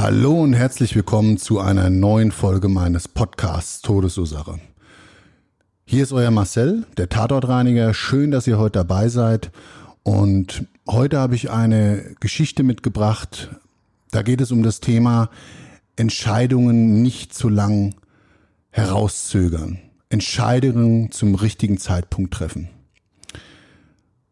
Hallo und herzlich willkommen zu einer neuen Folge meines Podcasts Todesursache. Hier ist euer Marcel, der Tatortreiniger. Schön, dass ihr heute dabei seid. Und heute habe ich eine Geschichte mitgebracht. Da geht es um das Thema Entscheidungen nicht zu lang herauszögern. Entscheidungen zum richtigen Zeitpunkt treffen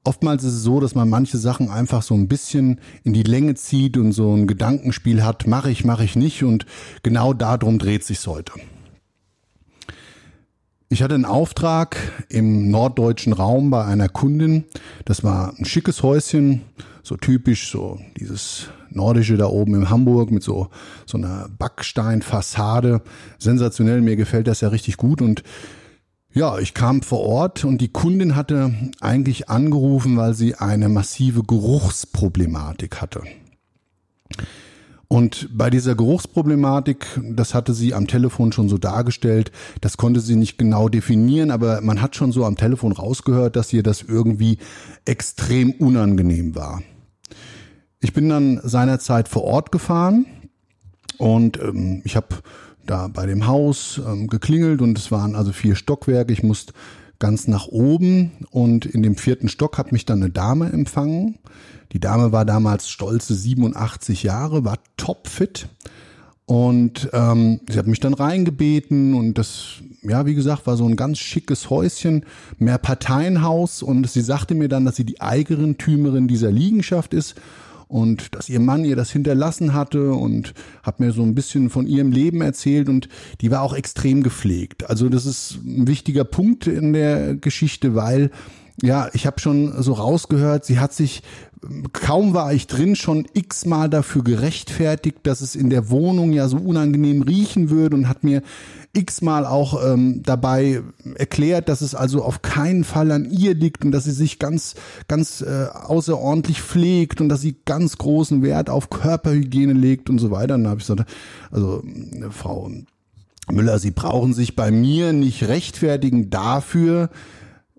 oftmals ist es so, dass man manche Sachen einfach so ein bisschen in die Länge zieht und so ein Gedankenspiel hat, mache ich, mache ich nicht und genau darum dreht sich's heute. Ich hatte einen Auftrag im norddeutschen Raum bei einer Kundin. Das war ein schickes Häuschen, so typisch, so dieses nordische da oben in Hamburg mit so, so einer Backsteinfassade. Sensationell, mir gefällt das ja richtig gut und ja, ich kam vor Ort und die Kundin hatte eigentlich angerufen, weil sie eine massive Geruchsproblematik hatte. Und bei dieser Geruchsproblematik, das hatte sie am Telefon schon so dargestellt, das konnte sie nicht genau definieren, aber man hat schon so am Telefon rausgehört, dass ihr das irgendwie extrem unangenehm war. Ich bin dann seinerzeit vor Ort gefahren und ähm, ich habe da bei dem Haus ähm, geklingelt und es waren also vier Stockwerke. Ich musste ganz nach oben und in dem vierten Stock hat mich dann eine Dame empfangen. Die Dame war damals stolze 87 Jahre, war topfit und ähm, sie hat mich dann reingebeten und das, ja, wie gesagt, war so ein ganz schickes Häuschen, mehr Parteienhaus und sie sagte mir dann, dass sie die Eigentümerin dieser Liegenschaft ist und dass ihr Mann ihr das hinterlassen hatte und hat mir so ein bisschen von ihrem Leben erzählt und die war auch extrem gepflegt. Also das ist ein wichtiger Punkt in der Geschichte, weil ja, ich habe schon so rausgehört, sie hat sich kaum war ich drin, schon x-mal dafür gerechtfertigt, dass es in der Wohnung ja so unangenehm riechen würde und hat mir x-mal auch ähm, dabei erklärt, dass es also auf keinen Fall an ihr liegt und dass sie sich ganz, ganz äh, außerordentlich pflegt und dass sie ganz großen Wert auf Körperhygiene legt und so weiter. Und dann habe ich gesagt, also äh, Frau Müller, Sie brauchen sich bei mir nicht rechtfertigen dafür,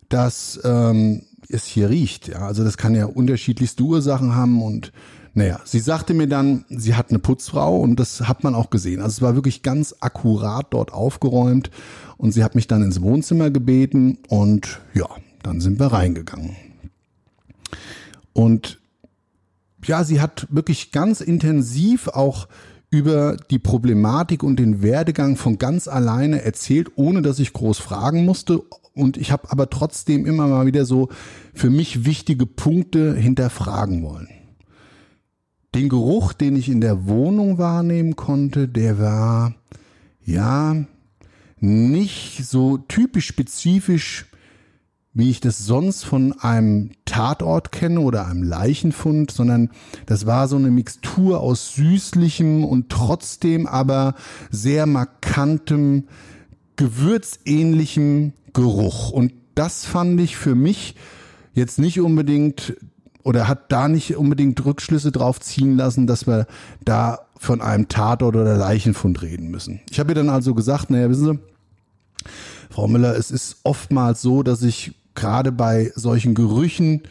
dass ähm, es hier riecht. Ja, also das kann ja unterschiedlichste Ursachen haben und naja, sie sagte mir dann, sie hat eine Putzfrau und das hat man auch gesehen. Also es war wirklich ganz akkurat dort aufgeräumt und sie hat mich dann ins Wohnzimmer gebeten und ja, dann sind wir reingegangen. Und ja, sie hat wirklich ganz intensiv auch über die Problematik und den Werdegang von ganz alleine erzählt, ohne dass ich groß fragen musste. Und ich habe aber trotzdem immer mal wieder so für mich wichtige Punkte hinterfragen wollen. Den Geruch, den ich in der Wohnung wahrnehmen konnte, der war ja nicht so typisch spezifisch, wie ich das sonst von einem Tatort kenne oder einem Leichenfund, sondern das war so eine Mixtur aus süßlichem und trotzdem aber sehr markantem, gewürzähnlichem Geruch. Und das fand ich für mich jetzt nicht unbedingt oder hat da nicht unbedingt Rückschlüsse drauf ziehen lassen, dass wir da von einem Tatort oder Leichenfund reden müssen. Ich habe ihr dann also gesagt, naja, wissen Sie, Frau Müller, es ist oftmals so, dass ich gerade bei solchen Gerüchen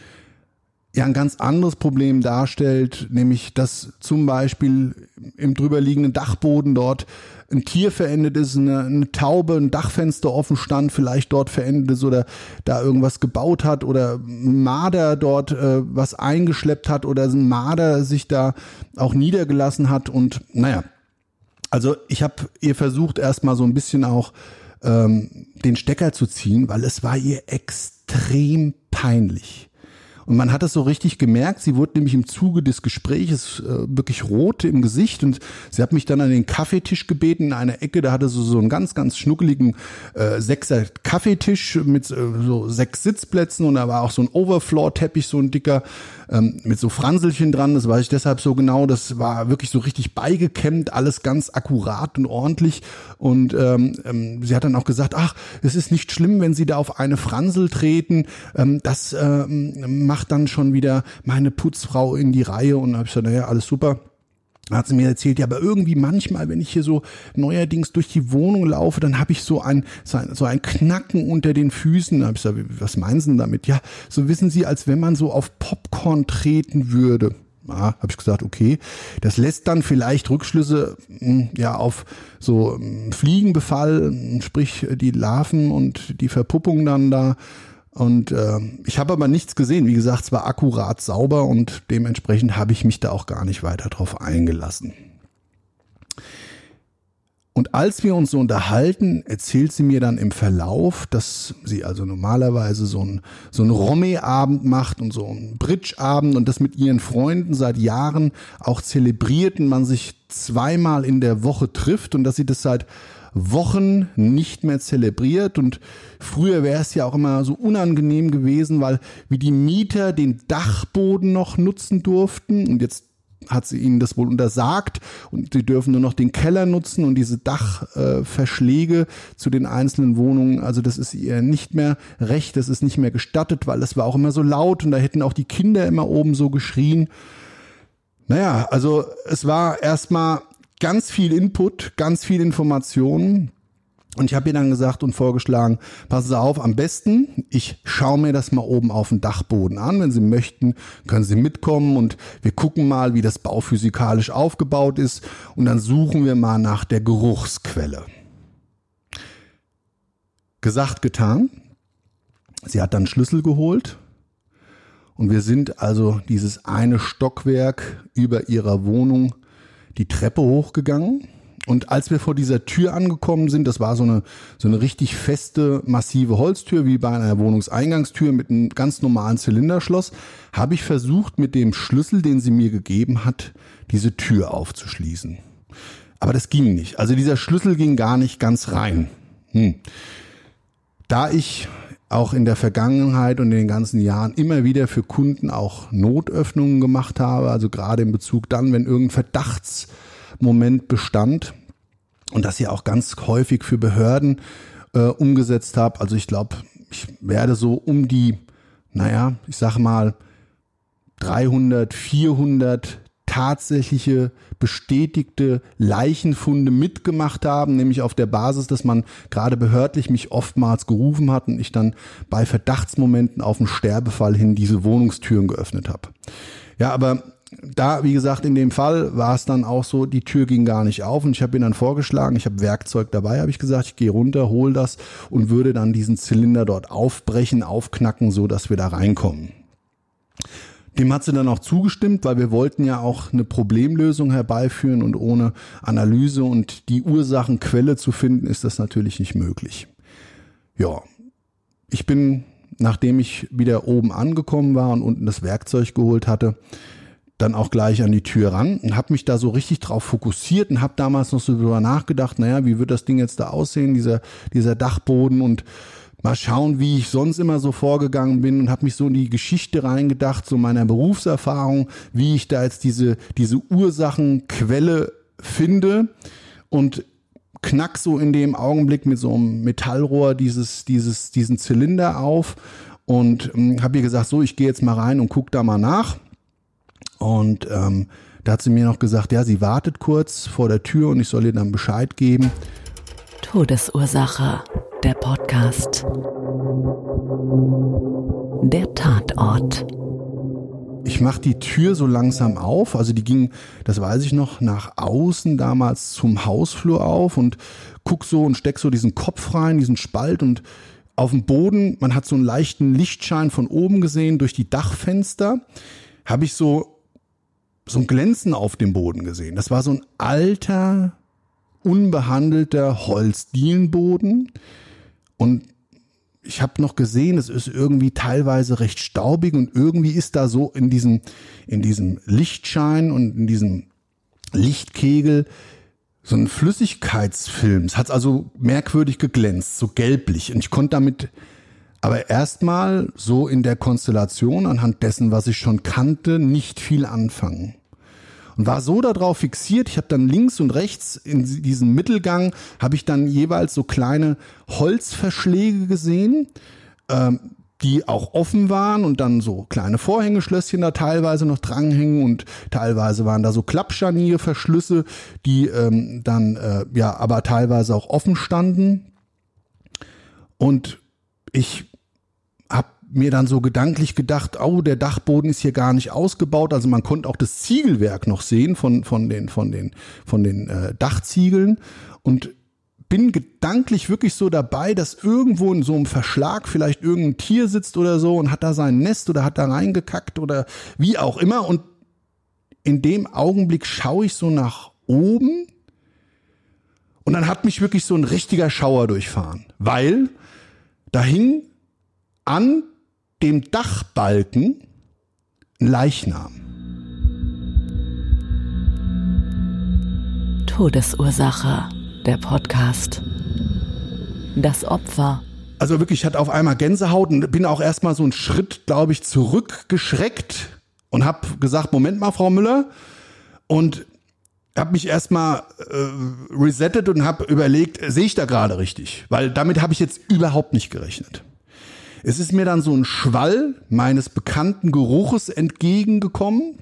ja ein ganz anderes Problem darstellt, nämlich dass zum Beispiel im drüberliegenden Dachboden dort ein Tier verendet ist, eine, eine Taube, ein Dachfenster offen stand, vielleicht dort verendet ist oder da irgendwas gebaut hat oder ein Marder dort äh, was eingeschleppt hat oder ein Marder sich da auch niedergelassen hat und naja, also ich habe ihr versucht erstmal so ein bisschen auch ähm, den Stecker zu ziehen, weil es war ihr extrem peinlich Und man hat es so richtig gemerkt. Sie wurde nämlich im Zuge des Gespräches äh, wirklich rot im Gesicht und sie hat mich dann an den Kaffeetisch gebeten in einer Ecke. Da hatte sie so einen ganz, ganz schnuckeligen äh, Sechser Kaffeetisch mit äh, so sechs Sitzplätzen und da war auch so ein Overfloor-Teppich, so ein dicker ähm, mit so Franselchen dran. Das weiß ich deshalb so genau. Das war wirklich so richtig beigekämmt, alles ganz akkurat und ordentlich. Und ähm, ähm, sie hat dann auch gesagt, ach, es ist nicht schlimm, wenn Sie da auf eine Fransel treten. Ähm, das ähm, macht dann schon wieder meine Putzfrau in die Reihe. Und da habe ich gesagt, naja, alles super hat sie mir erzählt, ja, aber irgendwie manchmal, wenn ich hier so neuerdings durch die Wohnung laufe, dann habe ich so ein, so ein Knacken unter den Füßen. Da hab ich gesagt, was meinen Sie denn damit? Ja, so wissen Sie, als wenn man so auf Popcorn treten würde. Ja, habe ich gesagt, okay. Das lässt dann vielleicht Rückschlüsse hm, ja auf so hm, Fliegenbefall, sprich die Larven und die Verpuppung dann da und äh, ich habe aber nichts gesehen. Wie gesagt, es war akkurat sauber und dementsprechend habe ich mich da auch gar nicht weiter drauf eingelassen. Und als wir uns so unterhalten, erzählt sie mir dann im Verlauf, dass sie also normalerweise so ein, so ein Romme-Abend macht und so ein Bridge-Abend und das mit ihren Freunden seit Jahren auch zelebriert und man sich zweimal in der Woche trifft und dass sie das seit Wochen nicht mehr zelebriert. Und früher wäre es ja auch immer so unangenehm gewesen, weil wie die Mieter den Dachboden noch nutzen durften. Und jetzt hat sie ihnen das wohl untersagt. Und sie dürfen nur noch den Keller nutzen und diese Dachverschläge äh, zu den einzelnen Wohnungen, also das ist ihr nicht mehr recht, das ist nicht mehr gestattet, weil das war auch immer so laut und da hätten auch die Kinder immer oben so geschrien. Naja, also es war erstmal ganz viel Input, ganz viel Informationen. Und ich habe ihr dann gesagt und vorgeschlagen, passen Sie auf, am besten, ich schaue mir das mal oben auf dem Dachboden an. Wenn Sie möchten, können Sie mitkommen und wir gucken mal, wie das bauphysikalisch aufgebaut ist. Und dann suchen wir mal nach der Geruchsquelle. Gesagt, getan. Sie hat dann Schlüssel geholt. Und wir sind also dieses eine Stockwerk über ihrer Wohnung die Treppe hochgegangen. Und als wir vor dieser Tür angekommen sind, das war so eine, so eine richtig feste, massive Holztür, wie bei einer Wohnungseingangstür mit einem ganz normalen Zylinderschloss, habe ich versucht, mit dem Schlüssel, den sie mir gegeben hat, diese Tür aufzuschließen. Aber das ging nicht. Also dieser Schlüssel ging gar nicht ganz rein. Hm. Da ich auch in der Vergangenheit und in den ganzen Jahren immer wieder für Kunden auch Notöffnungen gemacht habe, also gerade in Bezug dann, wenn irgendein Verdachtsmoment bestand und das ja auch ganz häufig für Behörden äh, umgesetzt habe. Also ich glaube, ich werde so um die, naja, ich sag mal 300, 400 tatsächliche bestätigte Leichenfunde mitgemacht haben, nämlich auf der Basis, dass man gerade behördlich mich oftmals gerufen hat und ich dann bei Verdachtsmomenten auf den Sterbefall hin diese Wohnungstüren geöffnet habe. Ja, aber da, wie gesagt, in dem Fall war es dann auch so, die Tür ging gar nicht auf und ich habe ihn dann vorgeschlagen, ich habe Werkzeug dabei, habe ich gesagt, ich gehe runter, hol das und würde dann diesen Zylinder dort aufbrechen, aufknacken, so dass wir da reinkommen. Dem hat sie dann auch zugestimmt, weil wir wollten ja auch eine Problemlösung herbeiführen und ohne Analyse und die Ursachenquelle zu finden, ist das natürlich nicht möglich. Ja, ich bin, nachdem ich wieder oben angekommen war und unten das Werkzeug geholt hatte, dann auch gleich an die Tür ran und habe mich da so richtig drauf fokussiert und habe damals noch so drüber nachgedacht, naja, wie wird das Ding jetzt da aussehen, dieser, dieser Dachboden und mal schauen, wie ich sonst immer so vorgegangen bin und habe mich so in die Geschichte reingedacht, so meiner Berufserfahrung, wie ich da jetzt diese, diese Ursachenquelle finde und knack so in dem Augenblick mit so einem Metallrohr dieses, dieses, diesen Zylinder auf und ähm, habe ihr gesagt, so, ich gehe jetzt mal rein und guck da mal nach. Und ähm, da hat sie mir noch gesagt, ja, sie wartet kurz vor der Tür und ich soll ihr dann Bescheid geben. Todesursache der Podcast. Der Tatort. Ich mache die Tür so langsam auf, also die ging, das weiß ich noch, nach außen damals zum Hausflur auf und guck so und steck so diesen Kopf rein, diesen Spalt und auf dem Boden, man hat so einen leichten Lichtschein von oben gesehen durch die Dachfenster, habe ich so so ein Glänzen auf dem Boden gesehen. Das war so ein alter, unbehandelter Holzdielenboden und ich habe noch gesehen, es ist irgendwie teilweise recht staubig und irgendwie ist da so in diesem, in diesem Lichtschein und in diesem Lichtkegel so ein Flüssigkeitsfilm. Es hat also merkwürdig geglänzt, so gelblich. Und ich konnte damit aber erstmal so in der Konstellation anhand dessen, was ich schon kannte, nicht viel anfangen und war so darauf fixiert. Ich habe dann links und rechts in diesem Mittelgang habe ich dann jeweils so kleine Holzverschläge gesehen. Ähm, die auch offen waren und dann so kleine Vorhängeschlösschen da teilweise noch dranhängen und teilweise waren da so Klappscharnierverschlüsse, die ähm, dann äh, ja aber teilweise auch offen standen. Und ich mir dann so gedanklich gedacht, oh, der Dachboden ist hier gar nicht ausgebaut. Also man konnte auch das Ziegelwerk noch sehen von, von den, von den, von den äh, Dachziegeln und bin gedanklich wirklich so dabei, dass irgendwo in so einem Verschlag vielleicht irgendein Tier sitzt oder so und hat da sein Nest oder hat da reingekackt oder wie auch immer. Und in dem Augenblick schaue ich so nach oben und dann hat mich wirklich so ein richtiger Schauer durchfahren, weil da hing an dem Dachbalken ein Leichnam. Todesursache, der Podcast. Das Opfer. Also wirklich, ich hatte auf einmal Gänsehaut und bin auch erstmal so einen Schritt, glaube ich, zurückgeschreckt und habe gesagt, Moment mal, Frau Müller. Und habe mich erstmal äh, resettet und habe überlegt, sehe ich da gerade richtig? Weil damit habe ich jetzt überhaupt nicht gerechnet. Es ist mir dann so ein Schwall meines bekannten Geruches entgegengekommen.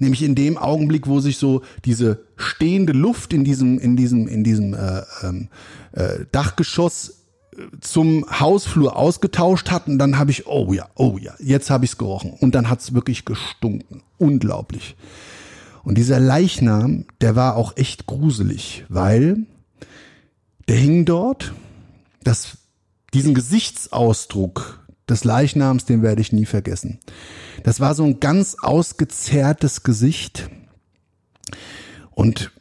Nämlich in dem Augenblick, wo sich so diese stehende Luft in diesem, in diesem, in diesem äh, ähm, äh, Dachgeschoss äh, zum Hausflur ausgetauscht hat und dann habe ich, oh ja, oh ja, jetzt habe ich es gerochen. Und dann hat es wirklich gestunken. Unglaublich. Und dieser Leichnam, der war auch echt gruselig, weil der hing dort. Das diesen Gesichtsausdruck des Leichnams, den werde ich nie vergessen. Das war so ein ganz ausgezerrtes Gesicht. Und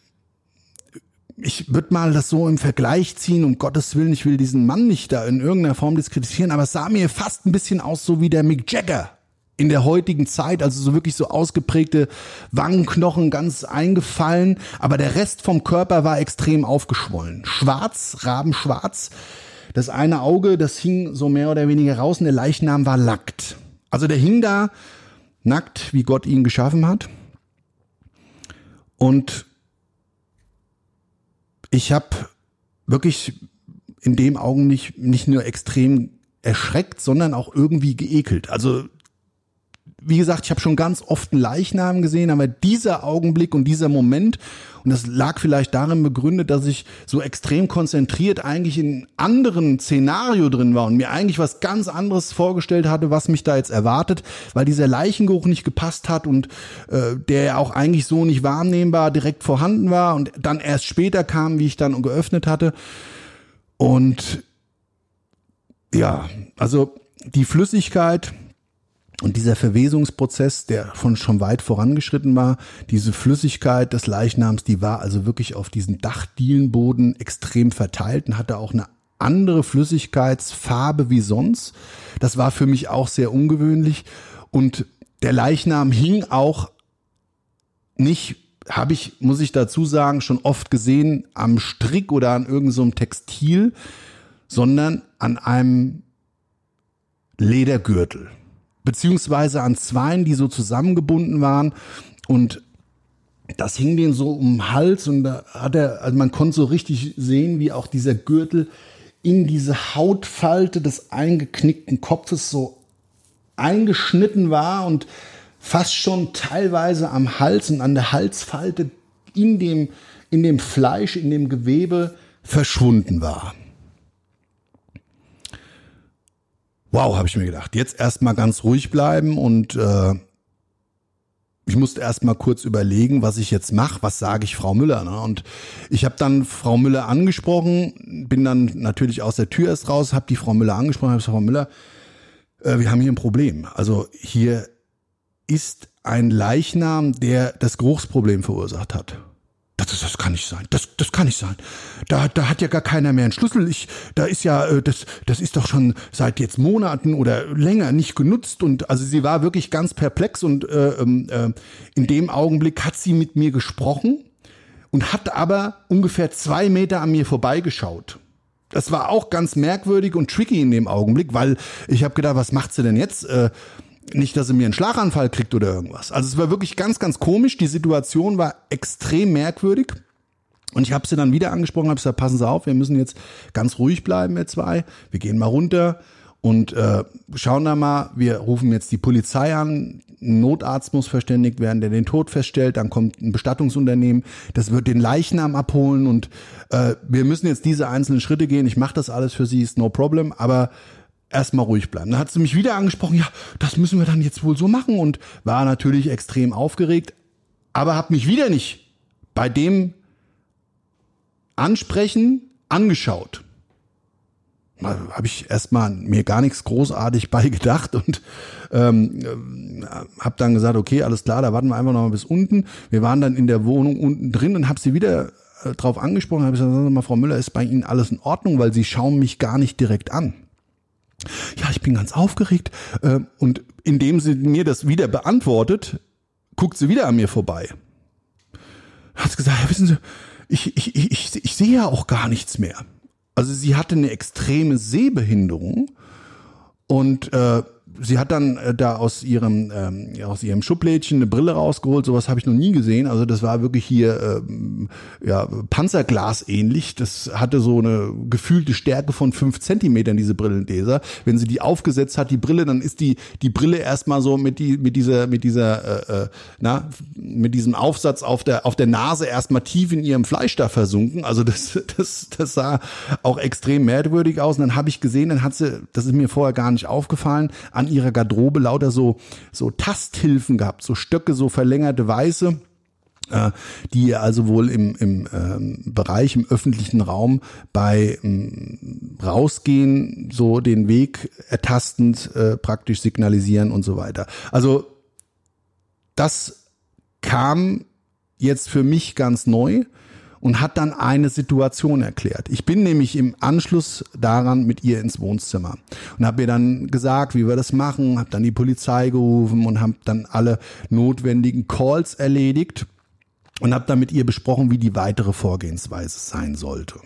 ich würde mal das so im Vergleich ziehen, um Gottes Willen, ich will diesen Mann nicht da in irgendeiner Form diskreditieren, aber es sah mir fast ein bisschen aus, so wie der Mick Jagger in der heutigen Zeit, also so wirklich so ausgeprägte Wangenknochen ganz eingefallen, aber der Rest vom Körper war extrem aufgeschwollen. Schwarz, rabenschwarz, das eine Auge, das hing so mehr oder weniger raus und der Leichnam war nackt. Also der hing da nackt, wie Gott ihn geschaffen hat. Und ich habe wirklich in dem Augenblick nicht nur extrem erschreckt, sondern auch irgendwie geekelt. Also wie gesagt, ich habe schon ganz oft einen Leichnam gesehen, aber dieser Augenblick und dieser Moment, und das lag vielleicht darin begründet, dass ich so extrem konzentriert eigentlich in anderen Szenario drin war und mir eigentlich was ganz anderes vorgestellt hatte, was mich da jetzt erwartet, weil dieser Leichengeruch nicht gepasst hat und äh, der auch eigentlich so nicht wahrnehmbar direkt vorhanden war und dann erst später kam, wie ich dann geöffnet hatte. Und ja, also die Flüssigkeit, und dieser Verwesungsprozess, der von schon weit vorangeschritten war, diese Flüssigkeit des Leichnams, die war also wirklich auf diesen Dachdielenboden extrem verteilt und hatte auch eine andere Flüssigkeitsfarbe wie sonst. Das war für mich auch sehr ungewöhnlich. Und der Leichnam hing auch nicht, habe ich, muss ich dazu sagen, schon oft gesehen am Strick oder an irgendeinem so Textil, sondern an einem Ledergürtel beziehungsweise an Zweien, die so zusammengebunden waren und das hing den so um den Hals und da hat er, also man konnte so richtig sehen, wie auch dieser Gürtel in diese Hautfalte des eingeknickten Kopfes so eingeschnitten war und fast schon teilweise am Hals und an der Halsfalte in dem, in dem Fleisch, in dem Gewebe verschwunden war. Wow, habe ich mir gedacht, jetzt erstmal ganz ruhig bleiben und äh, ich musste erstmal kurz überlegen, was ich jetzt mache, was sage ich Frau Müller. Ne? Und ich habe dann Frau Müller angesprochen, bin dann natürlich aus der Tür erst raus, habe die Frau Müller angesprochen, habe gesagt, Frau Müller, äh, wir haben hier ein Problem. Also hier ist ein Leichnam, der das Geruchsproblem verursacht hat. Das, das kann nicht sein. Das, das kann nicht sein. Da, da hat ja gar keiner mehr einen Schlüssel. Ich, da ist ja, äh, das, das ist doch schon seit jetzt Monaten oder länger nicht genutzt. Und also sie war wirklich ganz perplex und äh, ähm, äh, in dem Augenblick hat sie mit mir gesprochen und hat aber ungefähr zwei Meter an mir vorbeigeschaut. Das war auch ganz merkwürdig und tricky in dem Augenblick, weil ich habe gedacht, was macht sie denn jetzt? Äh, nicht, dass sie mir einen Schlaganfall kriegt oder irgendwas. Also es war wirklich ganz, ganz komisch. Die Situation war extrem merkwürdig. Und ich habe sie dann wieder angesprochen, habe gesagt, passen Sie auf, wir müssen jetzt ganz ruhig bleiben, wir zwei. Wir gehen mal runter und äh, schauen da mal, wir rufen jetzt die Polizei an, ein Notarzt muss verständigt werden, der den Tod feststellt, dann kommt ein Bestattungsunternehmen, das wird den Leichnam abholen und äh, wir müssen jetzt diese einzelnen Schritte gehen. Ich mache das alles für Sie, ist no problem, aber erstmal ruhig bleiben. Dann hat sie mich wieder angesprochen, ja, das müssen wir dann jetzt wohl so machen und war natürlich extrem aufgeregt, aber habe mich wieder nicht bei dem Ansprechen angeschaut. Habe ich erstmal mir gar nichts großartig bei gedacht und ähm, habe dann gesagt, okay, alles klar, da warten wir einfach noch mal bis unten. Wir waren dann in der Wohnung unten drin und habe sie wieder äh, drauf angesprochen, habe gesagt, sagen Sie mal, Frau Müller, ist bei Ihnen alles in Ordnung, weil Sie schauen mich gar nicht direkt an ja, ich bin ganz aufgeregt. Äh, und indem sie mir das wieder beantwortet, guckt sie wieder an mir vorbei. Hat gesagt, ja, wissen Sie, ich, ich, ich, ich sehe ja auch gar nichts mehr. Also sie hatte eine extreme Sehbehinderung und äh, sie hat dann äh, da aus ihrem ähm, aus ihrem Schublädchen eine Brille rausgeholt. Sowas habe ich noch nie gesehen. Also das war wirklich hier ähm, ja Panzerglas ähnlich. Das hatte so eine gefühlte Stärke von fünf Zentimetern diese Brillenleser. Wenn sie die aufgesetzt hat, die Brille, dann ist die die Brille erstmal so mit die mit dieser mit dieser äh, äh, na mit diesem Aufsatz auf der auf der Nase erstmal tief in ihrem Fleisch da versunken. Also das das das sah auch extrem merkwürdig aus. Und dann habe ich gesehen, dann hat sie, das ist mir vorher gar nicht aufgefallen, an ihrer Garderobe lauter so, so Tasthilfen gehabt, so Stöcke, so verlängerte Weiße äh, die also wohl im, im ähm, Bereich, im öffentlichen Raum bei ähm, Rausgehen so den Weg ertastend äh, praktisch signalisieren und so weiter. Also das kam jetzt für mich ganz neu und hat dann eine Situation erklärt. Ich bin nämlich im Anschluss daran mit ihr ins Wohnzimmer und habe ihr dann gesagt, wie wir das machen, habe dann die Polizei gerufen und habe dann alle notwendigen Calls erledigt und habe dann mit ihr besprochen, wie die weitere Vorgehensweise sein sollte.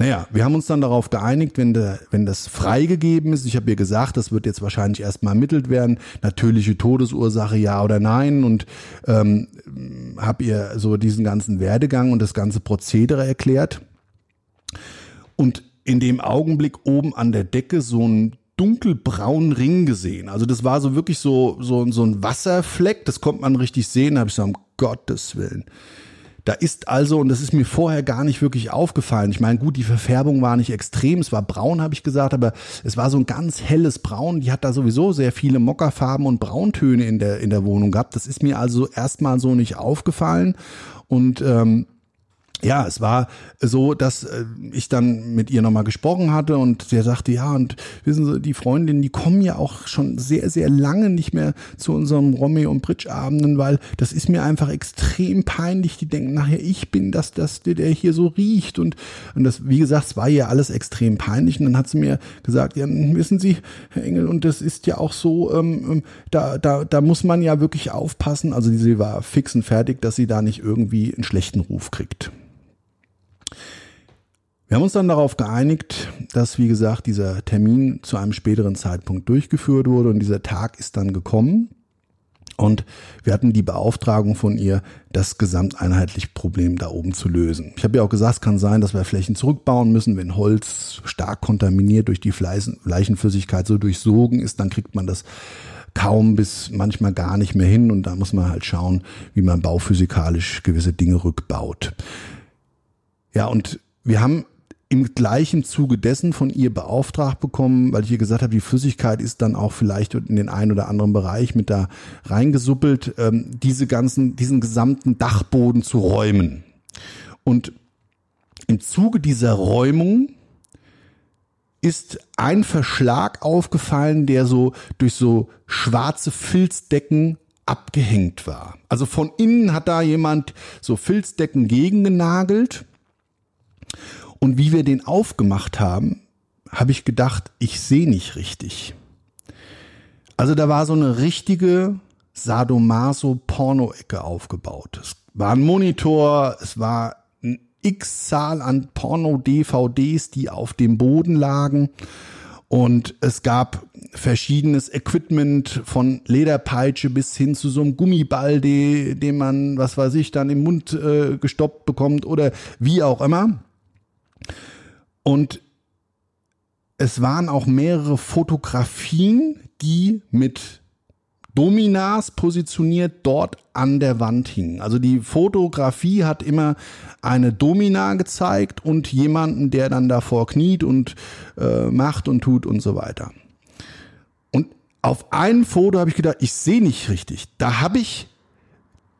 Naja, wir haben uns dann darauf geeinigt, wenn, der, wenn das freigegeben ist, ich habe ihr gesagt, das wird jetzt wahrscheinlich erstmal ermittelt werden, natürliche Todesursache ja oder nein und ähm, habe ihr so diesen ganzen Werdegang und das ganze Prozedere erklärt. Und in dem Augenblick oben an der Decke so ein dunkelbraunen Ring gesehen. Also das war so wirklich so, so, so ein Wasserfleck, das konnte man richtig sehen. Da habe ich so, um Gottes Willen. Da ist also, und das ist mir vorher gar nicht wirklich aufgefallen. Ich meine, gut, die Verfärbung war nicht extrem, es war braun, habe ich gesagt, aber es war so ein ganz helles Braun. Die hat da sowieso sehr viele Mockerfarben und Brauntöne in der, in der Wohnung gehabt. Das ist mir also erstmal so nicht aufgefallen. Und ähm, ja, es war so, dass äh, ich dann mit ihr nochmal gesprochen hatte und sie sagte, ja, und wissen Sie, die Freundinnen, die kommen ja auch schon sehr, sehr lange nicht mehr zu unserem Romeo und Bridge-Abenden, weil das ist mir einfach extrem peinlich. Die denken nachher, ich bin das, das, der hier so riecht. Und, und das, wie gesagt, es war ihr alles extrem peinlich. Und dann hat sie mir gesagt, ja, wissen Sie, Herr Engel, und das ist ja auch so, ähm, ähm da, da, da muss man ja wirklich aufpassen. Also sie war fix und fertig, dass sie da nicht irgendwie einen schlechten Ruf kriegt. Wir haben uns dann darauf geeinigt, dass, wie gesagt, dieser Termin zu einem späteren Zeitpunkt durchgeführt wurde und dieser Tag ist dann gekommen. Und wir hatten die Beauftragung von ihr, das gesamteinheitliche Problem da oben zu lösen. Ich habe ja auch gesagt, es kann sein, dass wir Flächen zurückbauen müssen, wenn Holz stark kontaminiert durch die Leichenflüssigkeit so durchsogen ist, dann kriegt man das kaum bis manchmal gar nicht mehr hin und da muss man halt schauen, wie man bauphysikalisch gewisse Dinge rückbaut. Ja, und wir haben im gleichen Zuge dessen von ihr beauftragt bekommen, weil ich ihr gesagt habe, die Flüssigkeit ist dann auch vielleicht in den einen oder anderen Bereich mit da reingesuppelt, ähm, diese ganzen, diesen gesamten Dachboden zu räumen. Und im Zuge dieser Räumung ist ein Verschlag aufgefallen, der so durch so schwarze Filzdecken abgehängt war. Also von innen hat da jemand so Filzdecken gegengenagelt. Und wie wir den aufgemacht haben, habe ich gedacht, ich sehe nicht richtig. Also da war so eine richtige Sadomaso-Porno-Ecke aufgebaut. Es war ein Monitor, es war ein X-Zahl an Porno-DVDs, die auf dem Boden lagen. Und es gab verschiedenes Equipment von Lederpeitsche bis hin zu so einem Gummiball, den man, was weiß ich, dann im Mund äh, gestoppt bekommt oder wie auch immer. Und es waren auch mehrere Fotografien, die mit Dominas positioniert dort an der Wand hingen. Also die Fotografie hat immer eine Domina gezeigt und jemanden, der dann davor kniet und äh, macht und tut und so weiter. Und auf ein Foto habe ich gedacht, ich sehe nicht richtig. Da habe ich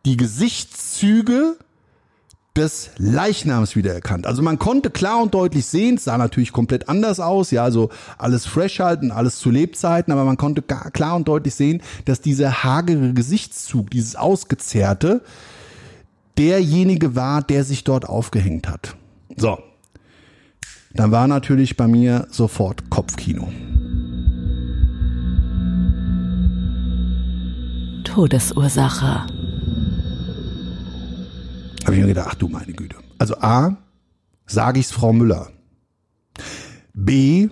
die Gesichtszüge des Leichnams wiedererkannt. Also man konnte klar und deutlich sehen, es sah natürlich komplett anders aus, ja, also alles fresh halten, alles zu Lebzeiten, aber man konnte klar und deutlich sehen, dass dieser hagere Gesichtszug, dieses ausgezerrte, derjenige war, der sich dort aufgehängt hat. So. Dann war natürlich bei mir sofort Kopfkino. Todesursache habe ich mir gedacht, ach du meine Güte. Also A, sage ich es Frau Müller. B,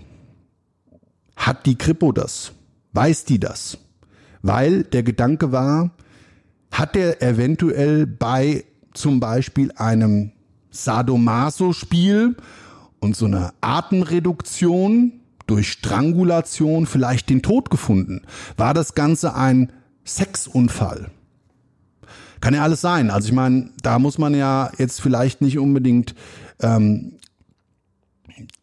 hat die Kripo das? Weiß die das? Weil der Gedanke war, hat er eventuell bei zum Beispiel einem Sadomaso-Spiel und so einer Atemreduktion durch Strangulation vielleicht den Tod gefunden? War das Ganze ein Sexunfall? Kann ja alles sein. Also ich meine, da muss man ja jetzt vielleicht nicht unbedingt ähm,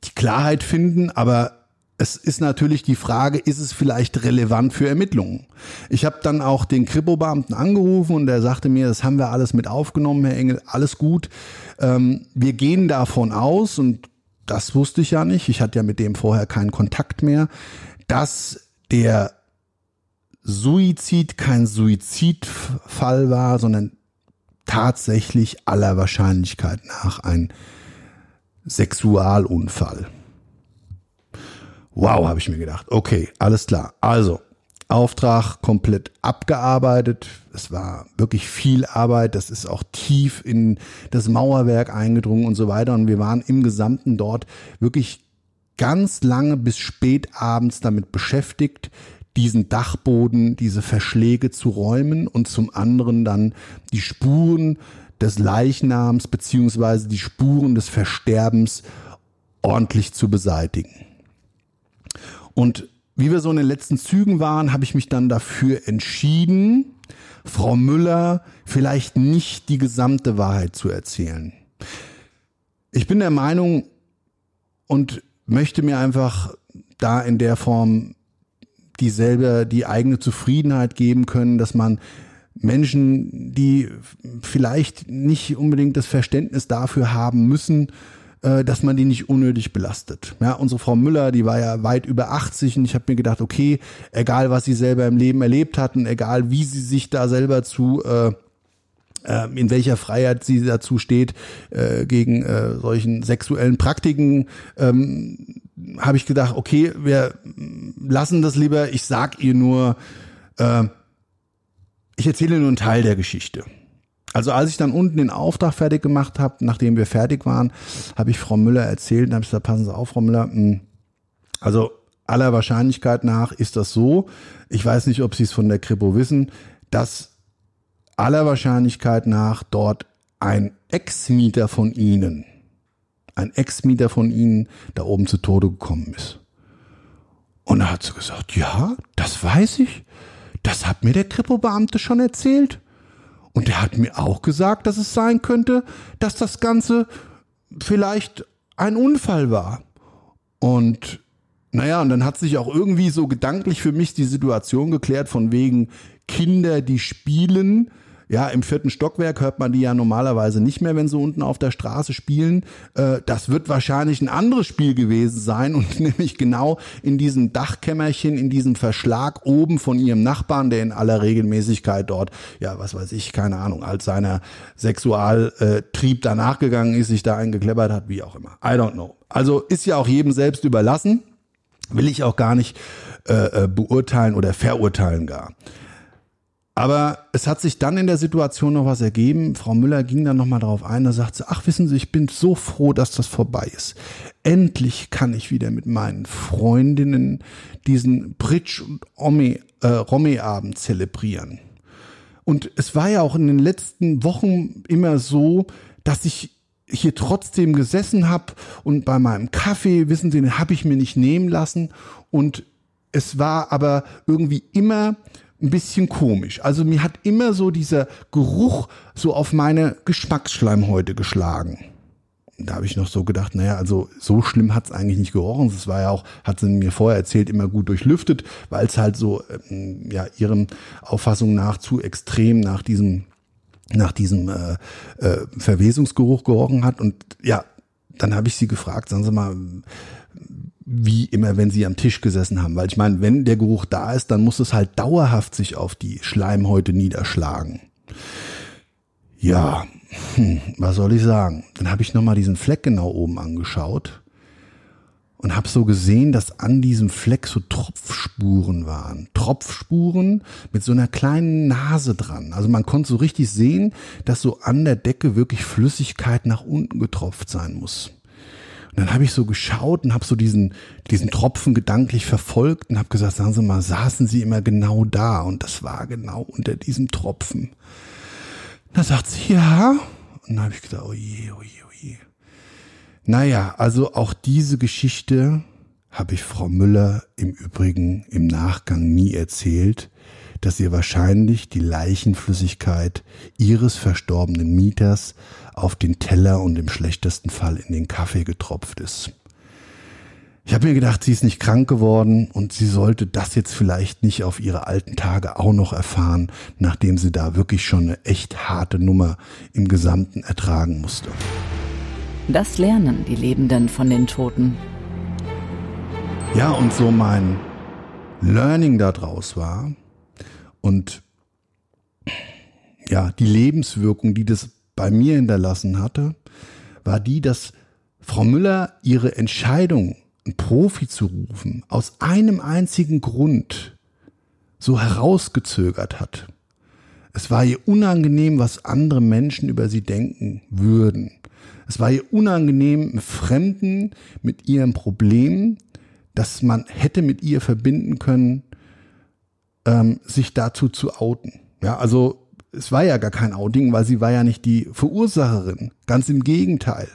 die Klarheit finden, aber es ist natürlich die Frage, ist es vielleicht relevant für Ermittlungen? Ich habe dann auch den Kripo-Beamten angerufen und der sagte mir, das haben wir alles mit aufgenommen, Herr Engel, alles gut. Ähm, wir gehen davon aus, und das wusste ich ja nicht, ich hatte ja mit dem vorher keinen Kontakt mehr, dass der Suizid kein Suizidfall war, sondern tatsächlich aller Wahrscheinlichkeit nach ein Sexualunfall. Wow, habe ich mir gedacht. Okay, alles klar. Also, Auftrag komplett abgearbeitet. Es war wirklich viel Arbeit. Das ist auch tief in das Mauerwerk eingedrungen und so weiter. Und wir waren im Gesamten dort wirklich ganz lange bis spät abends damit beschäftigt, diesen Dachboden, diese Verschläge zu räumen und zum anderen dann die Spuren des Leichnams beziehungsweise die Spuren des Versterbens ordentlich zu beseitigen. Und wie wir so in den letzten Zügen waren, habe ich mich dann dafür entschieden, Frau Müller vielleicht nicht die gesamte Wahrheit zu erzählen. Ich bin der Meinung und möchte mir einfach da in der Form die selber die eigene Zufriedenheit geben können, dass man Menschen, die vielleicht nicht unbedingt das Verständnis dafür haben müssen, äh, dass man die nicht unnötig belastet. Ja, unsere Frau Müller, die war ja weit über 80 und ich habe mir gedacht, okay, egal was sie selber im Leben erlebt hatten, egal wie sie sich da selber zu äh, äh in welcher Freiheit sie dazu steht, äh, gegen äh, solchen sexuellen Praktiken ähm, habe ich gedacht, okay, wir lassen das lieber. Ich sag ihr nur, äh, ich erzähle nur einen Teil der Geschichte. Also als ich dann unten den Auftrag fertig gemacht habe, nachdem wir fertig waren, habe ich Frau Müller erzählt, dann habe gesagt, passen Sie auf, Frau Müller, hm, also aller Wahrscheinlichkeit nach ist das so, ich weiß nicht, ob Sie es von der Kripo wissen, dass aller Wahrscheinlichkeit nach dort ein Ex-Mieter von Ihnen ein Ex-Mieter von ihnen da oben zu Tode gekommen ist. Und da hat sie gesagt, ja, das weiß ich. Das hat mir der Kripo-Beamte schon erzählt. Und er hat mir auch gesagt, dass es sein könnte, dass das Ganze vielleicht ein Unfall war. Und naja, und dann hat sich auch irgendwie so gedanklich für mich die Situation geklärt, von wegen Kinder, die spielen, Ja, im vierten Stockwerk hört man die ja normalerweise nicht mehr, wenn sie unten auf der Straße spielen. Äh, das wird wahrscheinlich ein anderes Spiel gewesen sein und nämlich genau in diesem Dachkämmerchen, in diesem Verschlag oben von ihrem Nachbarn, der in aller Regelmäßigkeit dort, ja, was weiß ich, keine Ahnung, als seiner Sexualtrieb danach gegangen ist, sich da eingekleppert hat, wie auch immer. I don't know. Also ist ja auch jedem selbst überlassen. Will ich auch gar nicht äh, äh beurteilen oder verurteilen gar. Aber es hat sich dann in der Situation noch was ergeben. Frau Müller ging dann nochmal darauf ein, da sagt sie, ach wissen Sie, ich bin so froh, dass das vorbei ist. Endlich kann ich wieder mit meinen Freundinnen diesen Bridge- und äh, Romme-Abend zelebrieren. Und es war ja auch in den letzten Wochen immer so, dass ich hier trotzdem gesessen habe und bei meinem Kaffee, wissen Sie, den habe ich mir nicht nehmen lassen. Und es war aber irgendwie immer ein bisschen komisch. Also mir hat immer so dieser Geruch so auf meine Geschmacksschleimhäute geschlagen. Da habe ich noch so gedacht, naja, also so schlimm hat es eigentlich nicht gerochen. Es war ja auch, hat sie mir vorher erzählt, immer gut durchlüftet, weil es halt so, ähm, ja, ihren Auffassung nach zu extrem nach diesem, nach diesem äh, äh, Verwesungsgeruch gerochen hat. Und ja, dann habe ich sie gefragt, sagen Sie mal, wie immer, wenn sie am Tisch gesessen haben. Weil ich meine, wenn der Geruch da ist, dann muss es halt dauerhaft sich auf die Schleimhäute niederschlagen. Ja, hm, was soll ich sagen? Dann habe ich nochmal diesen Fleck genau oben angeschaut und habe so gesehen, dass an diesem Fleck so Tropfspuren waren. Tropfspuren mit so einer kleinen Nase dran. Also man konnte so richtig sehen, dass so an der Decke wirklich Flüssigkeit nach unten getropft sein muss. Und dann habe ich so geschaut und habe so diesen, diesen Tropfen gedanklich verfolgt und habe gesagt, sagen Sie mal, saßen Sie immer genau da? Und das war genau unter diesem Tropfen. Da sagt sie, ja. Und dann habe ich gesagt, oh je, oh je, oh je. Naja, also auch diese Geschichte habe ich Frau Müller im Übrigen im Nachgang nie erzählt, dass ihr wahrscheinlich die Leichenflüssigkeit ihres verstorbenen Mieters auf den Teller und im schlechtesten Fall in den Kaffee getropft ist. Ich habe mir gedacht, sie ist nicht krank geworden und sie sollte das jetzt vielleicht nicht auf ihre alten Tage auch noch erfahren, nachdem sie da wirklich schon eine echt harte Nummer im Gesamten ertragen musste. Das lernen die Lebenden von den Toten. Ja, und so mein Learning daraus war und ja, die Lebenswirkung, die das bei mir hinterlassen hatte, war die, dass Frau Müller ihre Entscheidung, einen Profi zu rufen, aus einem einzigen Grund so herausgezögert hat. Es war ihr unangenehm, was andere Menschen über sie denken würden. Es war ihr unangenehm, Fremden mit ihrem Problem, das man hätte mit ihr verbinden können, ähm, sich dazu zu outen. Ja, also es war ja gar kein Outing, weil sie war ja nicht die Verursacherin. Ganz im Gegenteil.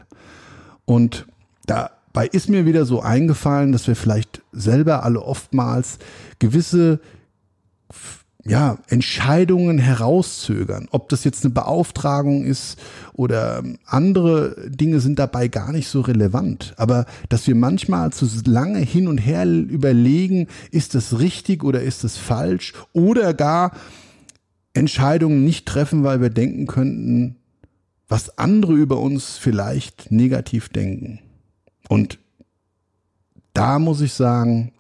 Und dabei ist mir wieder so eingefallen, dass wir vielleicht selber alle oftmals gewisse ja, Entscheidungen herauszögern. Ob das jetzt eine Beauftragung ist oder andere Dinge sind dabei gar nicht so relevant. Aber dass wir manchmal zu lange hin und her überlegen, ist das richtig oder ist das falsch oder gar Entscheidungen nicht treffen, weil wir denken könnten, was andere über uns vielleicht negativ denken. Und da muss ich sagen,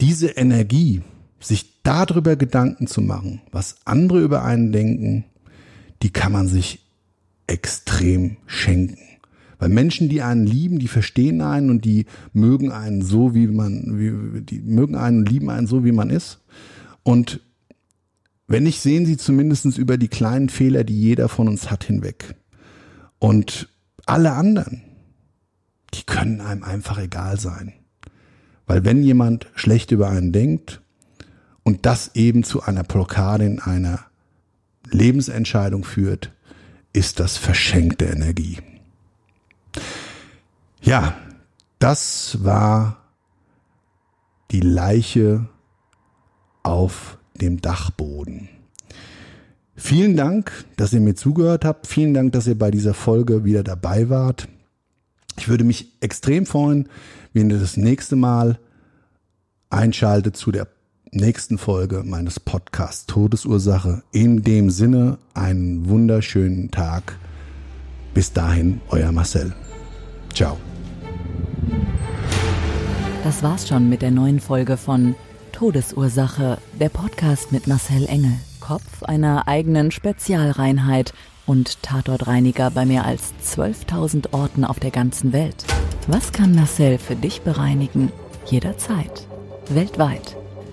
diese Energie, sich darüber Gedanken zu machen, was andere über einen denken, die kann man sich extrem schenken. Weil Menschen, die einen lieben, die verstehen einen und die mögen einen so, wie man, wie, die mögen einen und lieben einen so, wie man ist. Und wenn nicht, sehen sie zumindest über die kleinen Fehler, die jeder von uns hat, hinweg. Und alle anderen, die können einem einfach egal sein. Weil wenn jemand schlecht über einen denkt und das eben zu einer Blockade in einer Lebensentscheidung führt, ist das verschenkte Energie. Ja, das war die Leiche auf dem Dachboden. Vielen Dank, dass ihr mir zugehört habt. Vielen Dank, dass ihr bei dieser Folge wieder dabei wart. Ich würde mich extrem freuen, wenn ihr das nächste Mal einschaltet zu der nächsten Folge meines Podcasts Todesursache. In dem Sinne, einen wunderschönen Tag. Bis dahin, euer Marcel. Ciao. Das war's schon mit der neuen Folge von Todesursache, der Podcast mit Marcel Engel, Kopf einer eigenen Spezialreinheit und Tatortreiniger bei mehr als 12.000 Orten auf der ganzen Welt. Was kann Marcel für dich bereinigen? Jederzeit. Weltweit.